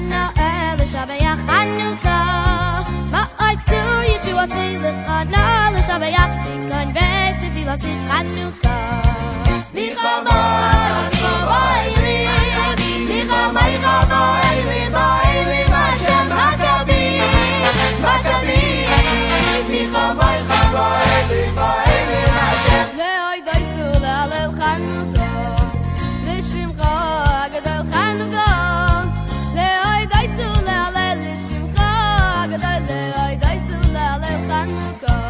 أنا أهل شبيا خنوكا ما أستور يشوى سيلق أنا أهل شبيا تكن بس في لسي خنوكا ميخا باي بايلي ميخا ميخا بايلي بايلي ما شم مكبي مكبي ميخا ميخا بايلي بايلي ما شم. لا أيضا يسول على الخنوكا sun will go.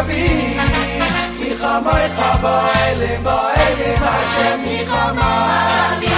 kapi mi khama khaba ele ba ele ma mi